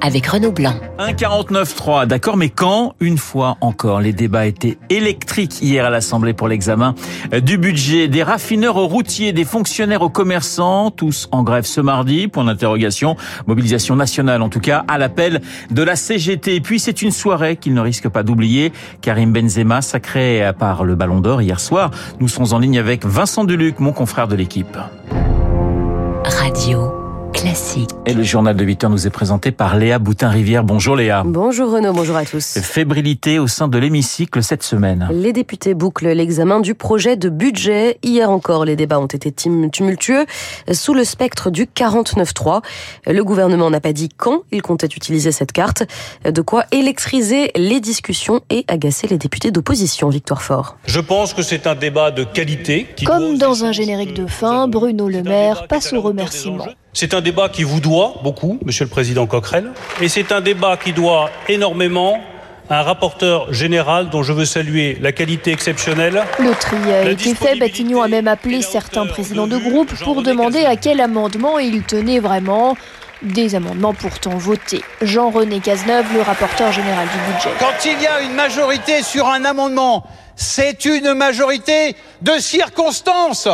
avec Renaud Blanc. 1,49,3, d'accord, mais quand, une fois encore, les débats étaient électriques hier à l'Assemblée pour l'examen du budget, des raffineurs aux routiers, des fonctionnaires aux commerçants, tous en grève ce mardi, point d'interrogation, mobilisation nationale en tout cas, à l'appel de la CGT. Et puis c'est une soirée qu'il ne risque pas d'oublier, Karim Benzema, sacré par le Ballon d'Or hier soir. Nous sommes en ligne avec Vincent Deluc, mon confrère de l'équipe. Radio. Classique. Et le journal de 8 heures nous est présenté par Léa Boutin-Rivière. Bonjour Léa. Bonjour Renaud, bonjour à tous. Fébrilité au sein de l'hémicycle cette semaine. Les députés bouclent l'examen du projet de budget. Hier encore, les débats ont été tumultueux sous le spectre du 49-3. Le gouvernement n'a pas dit quand il comptait utiliser cette carte. De quoi électriser les discussions et agacer les députés d'opposition. Victoire Fort. Je pense que c'est un débat de qualité. Qui Comme dans un générique de fin, Bruno Le Maire passe au remerciement. C'est un débat qui vous doit beaucoup, Monsieur le Président Coquerel, et c'est un débat qui doit énormément à un rapporteur général dont je veux saluer la qualité exceptionnelle. Le tri a été fait. Batignon a même appelé certains présidents de groupe pour demander à quel amendement il tenait vraiment. Des amendements pourtant votés. Jean-René Cazeneuve, le rapporteur général du budget. Quand il y a une majorité sur un amendement, c'est une majorité de circonstances.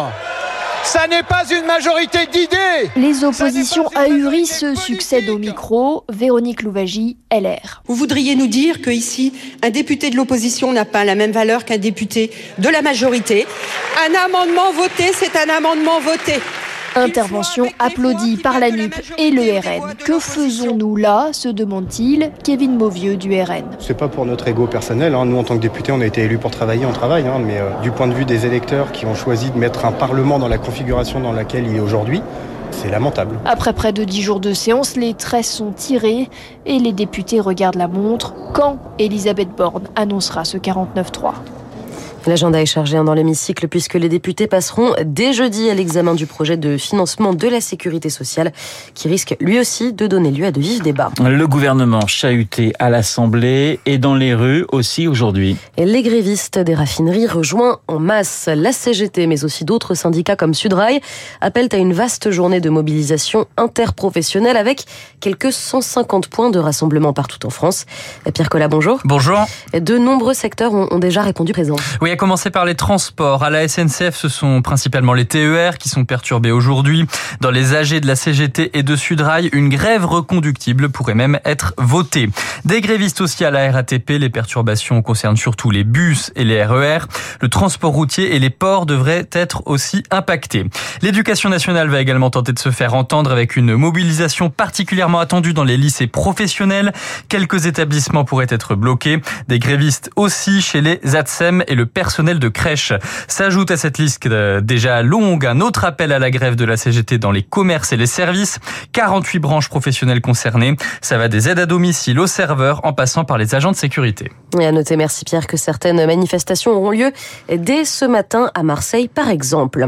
Ça n'est pas une majorité d'idées Les oppositions ahuries se succèdent au micro. Véronique Louvagie, LR. Vous voudriez nous dire que ici, un député de l'opposition n'a pas la même valeur qu'un député de la majorité. Un amendement voté, c'est un amendement voté. Intervention applaudie par la NUP et le RN. Que faisons-nous là se demande-t-il Kevin Mauvieux du RN. C'est pas pour notre ego personnel. Hein. Nous, en tant que députés, on a été élus pour travailler, on travaille. Hein. Mais euh, du point de vue des électeurs qui ont choisi de mettre un Parlement dans la configuration dans laquelle il est aujourd'hui, c'est lamentable. Après près de dix jours de séance, les traits sont tirés et les députés regardent la montre. Quand Elisabeth Borne annoncera ce 49-3 L'agenda est chargé dans l'hémicycle puisque les députés passeront dès jeudi à l'examen du projet de financement de la sécurité sociale qui risque lui aussi de donner lieu à de vifs débats. Le gouvernement chahuté à l'Assemblée et dans les rues aussi aujourd'hui. Les grévistes des raffineries rejoints en masse. La CGT mais aussi d'autres syndicats comme Sudrail appellent à une vaste journée de mobilisation interprofessionnelle avec quelques 150 points de rassemblement partout en France. Pierre Collat, bonjour. Bonjour. De nombreux secteurs ont déjà répondu présent. Oui, à commencer par les transports. À la SNCF, ce sont principalement les TER qui sont perturbés aujourd'hui. Dans les AG de la CGT et de Sudrail, une grève reconductible pourrait même être votée. Des grévistes aussi à la RATP. Les perturbations concernent surtout les bus et les RER. Le transport routier et les ports devraient être aussi impactés. L'éducation nationale va également tenter de se faire entendre avec une mobilisation particulièrement attendue dans les lycées professionnels. Quelques établissements pourraient être bloqués. Des grévistes aussi chez les ATSEM et le personnel de crèche. S'ajoute à cette liste déjà longue un autre appel à la grève de la CGT dans les commerces et les services. 48 branches professionnelles concernées. Ça va des aides à domicile aux serveurs en passant par les agents de sécurité. Et à noter, merci Pierre, que certaines manifestations auront lieu dès ce matin à Marseille, par exemple.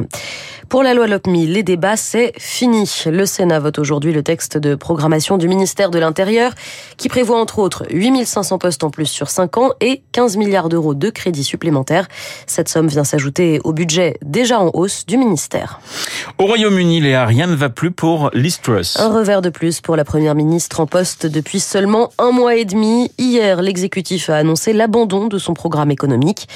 Pour la loi LOPMI, les débats, c'est fini. Le Sénat vote aujourd'hui le texte de programmation du ministère de l'Intérieur qui prévoit entre autres 8500 postes en plus sur 5 ans et 15 milliards d'euros de crédits supplémentaires. Cette somme vient s'ajouter au budget déjà en hausse du ministère. Au Royaume-Uni, Léa, rien ne va plus pour Liz Truss. Un revers de plus pour la première ministre en poste depuis seulement un mois et demi. Hier, l'exécutif a annoncé l'abandon de son programme économique.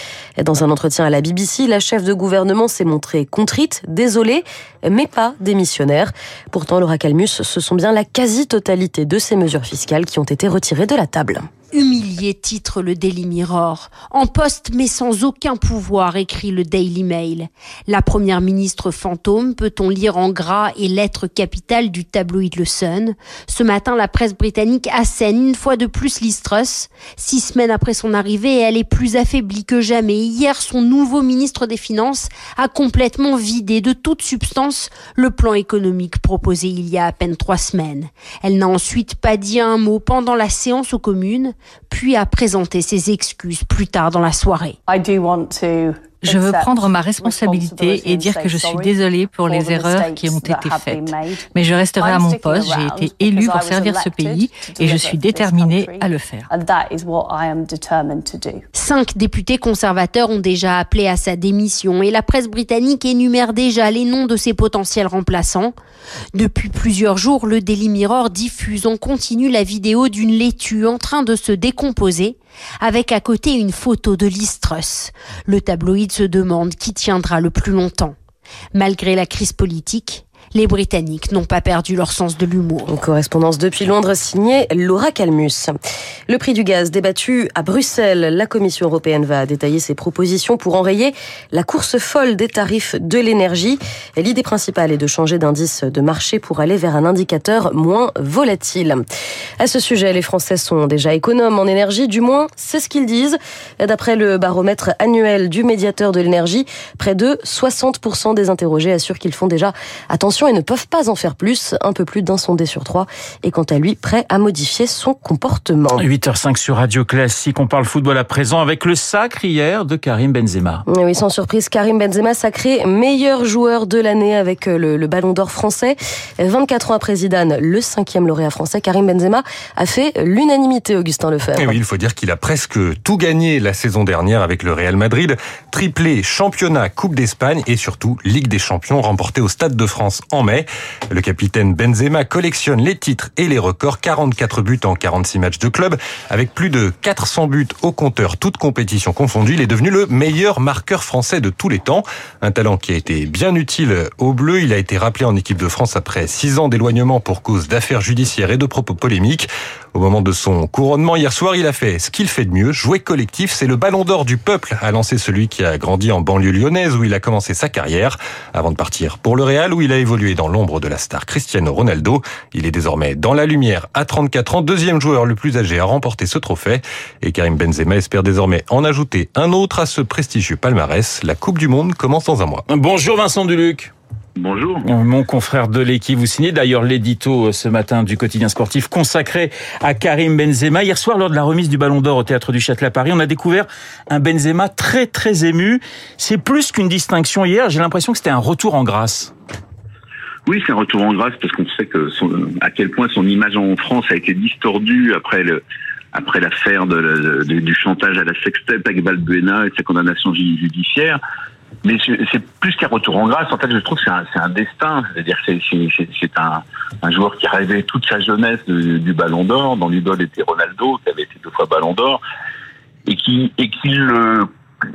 Dans un entretien à la BBC, la chef de gouvernement s'est montrée contrite, désolée, mais pas démissionnaire. Pourtant, Laura Calmus, ce sont bien la quasi-totalité de ces mesures fiscales qui ont été retirées de la table. Humilié, titre le Daily Mirror. En poste mais sans aucun pouvoir, écrit le Daily Mail. La première ministre fantôme, peut-on lire en gras et lettres capitales du tabloïd Le Sun. Ce matin, la presse britannique assène une fois de plus Liz. Six semaines après son arrivée, elle est plus affaiblie que jamais. Hier, son nouveau ministre des Finances a complètement vidé de toute substance le plan économique proposé il y a à peine trois semaines. Elle n'a ensuite pas dit un mot pendant la séance aux communes puis a présenté ses excuses plus tard dans la soirée. Je veux prendre ma responsabilité et dire que je suis désolée pour les erreurs qui ont été faites. Mais je resterai à mon poste. J'ai été élue pour servir ce pays et je suis déterminée à le faire. Cinq députés conservateurs ont déjà appelé à sa démission et la presse britannique énumère déjà les noms de ses potentiels remplaçants. Depuis plusieurs jours, le Daily Mirror diffuse en continu la vidéo d'une laitue en train de se décomposer avec à côté une photo de Liz Truss. Le tabloïd se demande qui tiendra le plus longtemps. Malgré la crise politique, les Britanniques n'ont pas perdu leur sens de l'humour. Une correspondance depuis Londres signée Laura Calmus. Le prix du gaz débattu à Bruxelles. La Commission européenne va détailler ses propositions pour enrayer la course folle des tarifs de l'énergie. L'idée principale est de changer d'indice de marché pour aller vers un indicateur moins volatile. À ce sujet, les Français sont déjà économes en énergie, du moins c'est ce qu'ils disent. D'après le baromètre annuel du médiateur de l'énergie, près de 60% des interrogés assurent qu'ils font déjà attention et ne peuvent pas en faire plus. Un peu plus d'un sondé sur trois est quant à lui prêt à modifier son comportement. 8h05 sur Radio Classique. On parle football à présent avec le sacre hier de Karim Benzema. Oui, sans surprise, Karim Benzema sacré meilleur joueur de l'année avec le, le Ballon d'Or français. 24 ans après Zidane, le cinquième lauréat français, Karim Benzema a fait l'unanimité, Augustin Lefebvre. Et oui, il faut dire qu'il a presque tout gagné la saison dernière avec le Real Madrid. Triplé championnat, Coupe d'Espagne et surtout Ligue des Champions remportée au Stade de France en mai. Le capitaine Benzema collectionne les titres et les records, 44 buts en 46 matchs de club, avec plus de 400 buts au compteur, toutes compétitions confondues. Il est devenu le meilleur marqueur français de tous les temps. Un talent qui a été bien utile au bleu. Il a été rappelé en équipe de France après 6 ans d'éloignement pour cause d'affaires judiciaires et de propos polémiques. Au moment de son couronnement hier soir, il a fait ce qu'il fait de mieux, jouer collectif. C'est le ballon d'or du peuple, a lancé celui qui a grandi en banlieue lyonnaise où il a commencé sa carrière avant de partir pour le Real où il a évolué dans l'ombre de la star Cristiano Ronaldo. Il est désormais dans la lumière à 34 ans, deuxième joueur le plus âgé à remporter ce trophée. Et Karim Benzema espère désormais en ajouter un autre à ce prestigieux palmarès. La Coupe du Monde commence dans un mois. Bonjour Vincent Duluc. Bonjour. Mon confrère de l'équipe, vous signez d'ailleurs l'édito euh, ce matin du quotidien sportif consacré à Karim Benzema. Hier soir, lors de la remise du Ballon d'Or au Théâtre du Châtelet à Paris, on a découvert un Benzema très très ému. C'est plus qu'une distinction hier, j'ai l'impression que c'était un retour en grâce. Oui, c'est un retour en grâce parce qu'on sait que son, à quel point son image en France a été distordue après le après l'affaire de, de, du chantage à la sextape avec Valbuena et sa condamnation judiciaire. Mais c'est plus qu'un retour en grâce. En fait, je trouve que c'est un, un, destin. C'est-à-dire c'est c'est un, un, joueur qui a rêvé toute sa jeunesse du Ballon d'Or, dont l'idole était Ronaldo, qui avait été deux fois Ballon d'Or, et qui et qui le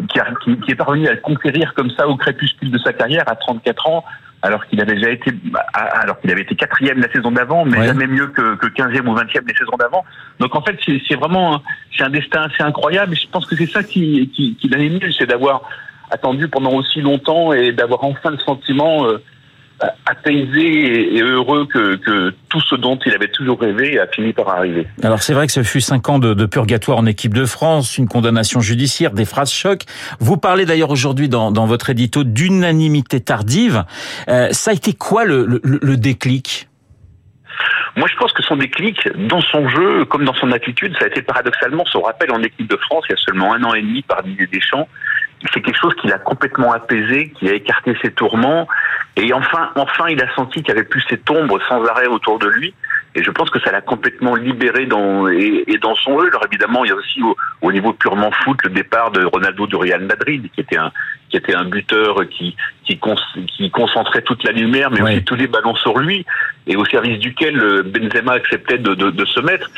qui, a, qui, qui, est parvenu à conquérir comme ça au crépuscule de sa carrière à 34 ans, alors qu'il avait déjà été, alors qu'il avait été quatrième la saison d'avant, mais ouais. jamais mieux que, que 15e ou 20e les saisons d'avant. Donc en fait, c'est vraiment, c'est un destin assez incroyable. Et je pense que c'est ça qui, qui, qui l'a ému, c'est d'avoir attendu pendant aussi longtemps et d'avoir enfin le sentiment euh, apaisé et heureux que, que, tout ce dont il avait toujours rêvé a fini par arriver. Alors c'est vrai que ce fut cinq ans de, de, purgatoire en équipe de France, une condamnation judiciaire, des phrases chocs. Vous parlez d'ailleurs aujourd'hui dans, dans, votre édito d'unanimité tardive. Euh, ça a été quoi le, le, le déclic? Moi, je pense que son déclic, dans son jeu, comme dans son attitude, ça a été paradoxalement son rappel en équipe de France il y a seulement un an et demi par Didier Deschamps. C'est quelque chose qui l'a complètement apaisé, qui a écarté ses tourments. Et enfin, enfin, il a senti qu'il y avait plus cette ombre sans arrêt autour de lui. Et je pense que ça l'a complètement libéré dans et, et, dans son jeu. Alors évidemment, il y a aussi au, au, niveau purement foot le départ de Ronaldo du Real Madrid, qui était un qui était un buteur qui qui, qui concentrait toute la lumière, mais oui. aussi tous les ballons sur lui, et au service duquel Benzema acceptait de, de, de se mettre.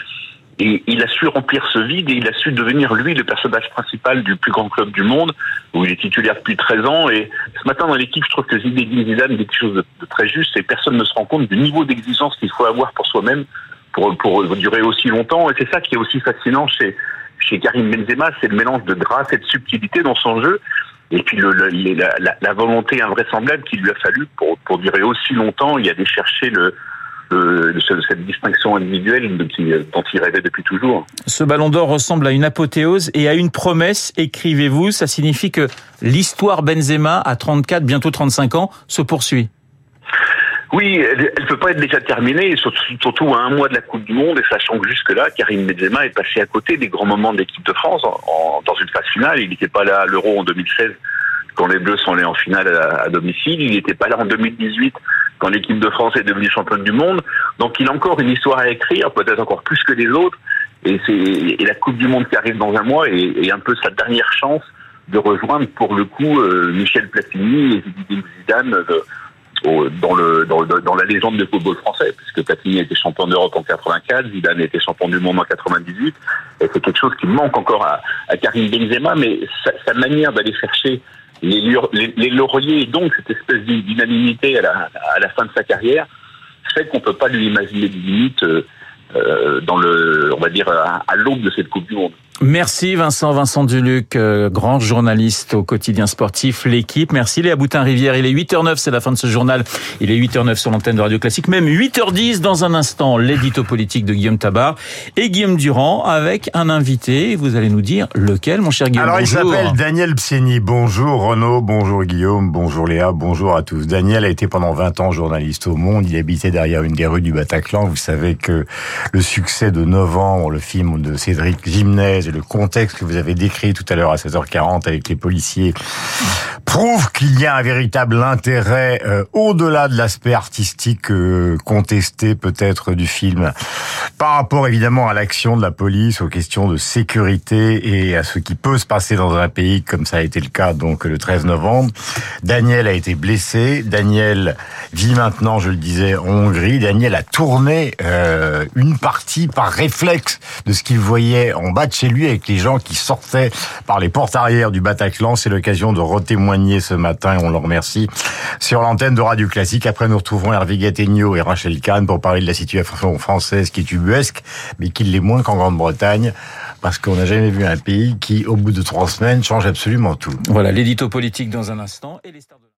Et il a su remplir ce vide et il a su devenir lui le personnage principal du plus grand club du monde, où il est titulaire depuis 13 ans. Et ce matin dans l'équipe, je trouve que Zinedine Zidane dit quelque chose de, très juste et personne ne se rend compte du niveau d'exigence qu'il faut avoir pour soi-même pour, pour durer aussi longtemps. Et c'est ça qui est aussi fascinant chez, chez Karim Benzema, c'est le mélange de grâce et de subtilité dans son jeu. Et puis le, le, la, la, la, volonté invraisemblable qu'il lui a fallu pour, pour durer aussi longtemps, il a allé chercher le, euh, cette distinction individuelle dont il rêvait depuis toujours. Ce ballon d'or ressemble à une apothéose et à une promesse, écrivez-vous. Ça signifie que l'histoire Benzema, à 34, bientôt 35 ans, se poursuit. Oui, elle ne peut pas être déjà terminée, surtout à un mois de la Coupe du Monde, et sachant que jusque-là, Karim Benzema est passé à côté des grands moments de l'équipe de France en, en, dans une phase finale. Il n'était pas là à l'Euro en 2016 quand les Bleus sont allés en finale à, domicile. Il n'était pas là en 2018 quand l'équipe de France est devenue championne du monde. Donc il a encore une histoire à écrire, peut-être encore plus que les autres. Et, c'est la Coupe du Monde qui arrive dans un mois est, un peu sa dernière chance de rejoindre pour le coup euh, Michel Platini et Zidane de, dans, le, dans, dans, la légende du football français, puisque Platini était champion d'Europe en 84, Zidane était champion du monde en 98, et c'est quelque chose qui manque encore à, à Karim Benzema, mais sa, sa manière d'aller chercher les, les, lauriers et donc cette espèce d'unanimité à la, à fin de sa carrière fait qu'on peut pas lui imaginer des limites euh, euh, dans le, on va dire, à, l'aube de cette Coupe du Monde. Merci Vincent, Vincent Duluc, euh, grand journaliste au quotidien sportif, l'équipe. Merci Léa Boutin-Rivière. Il est 8h09, c'est la fin de ce journal. Il est 8h09 sur l'antenne de Radio Classique, même 8h10 dans un instant, l'édito politique de Guillaume Tabar et Guillaume Durand avec un invité. Vous allez nous dire lequel, mon cher Guillaume Alors il s'appelle Daniel Pseni. Bonjour Renaud, bonjour Guillaume, bonjour Léa, bonjour à tous. Daniel a été pendant 20 ans journaliste au Monde. Il habitait derrière une des rues du Bataclan. Vous savez que le succès de Novembre, le film de Cédric Et le contexte que vous avez décrit tout à l'heure à 16h40 avec les policiers prouve qu'il y a un véritable intérêt euh, au-delà de l'aspect artistique euh, contesté peut-être du film par rapport évidemment à l'action de la police, aux questions de sécurité et à ce qui peut se passer dans un pays comme ça a été le cas donc le 13 novembre. Daniel a été blessé, Daniel vit maintenant, je le disais, en Hongrie. Daniel a tourné euh, une partie par réflexe de ce qu'il voyait en bas de chez lui avec les gens qui sortaient par les portes arrière du Bataclan. C'est l'occasion de retémoigner ce matin, on le remercie, sur l'antenne de Radio Classique. Après, nous retrouvons Hervé Gattegno et Rachel Kahn pour parler de la situation française qui est ubuesque, mais qui l'est moins qu'en Grande-Bretagne parce qu'on n'a jamais vu un pays qui, au bout de trois semaines, change absolument tout. Voilà, l'édito politique dans un instant et les stars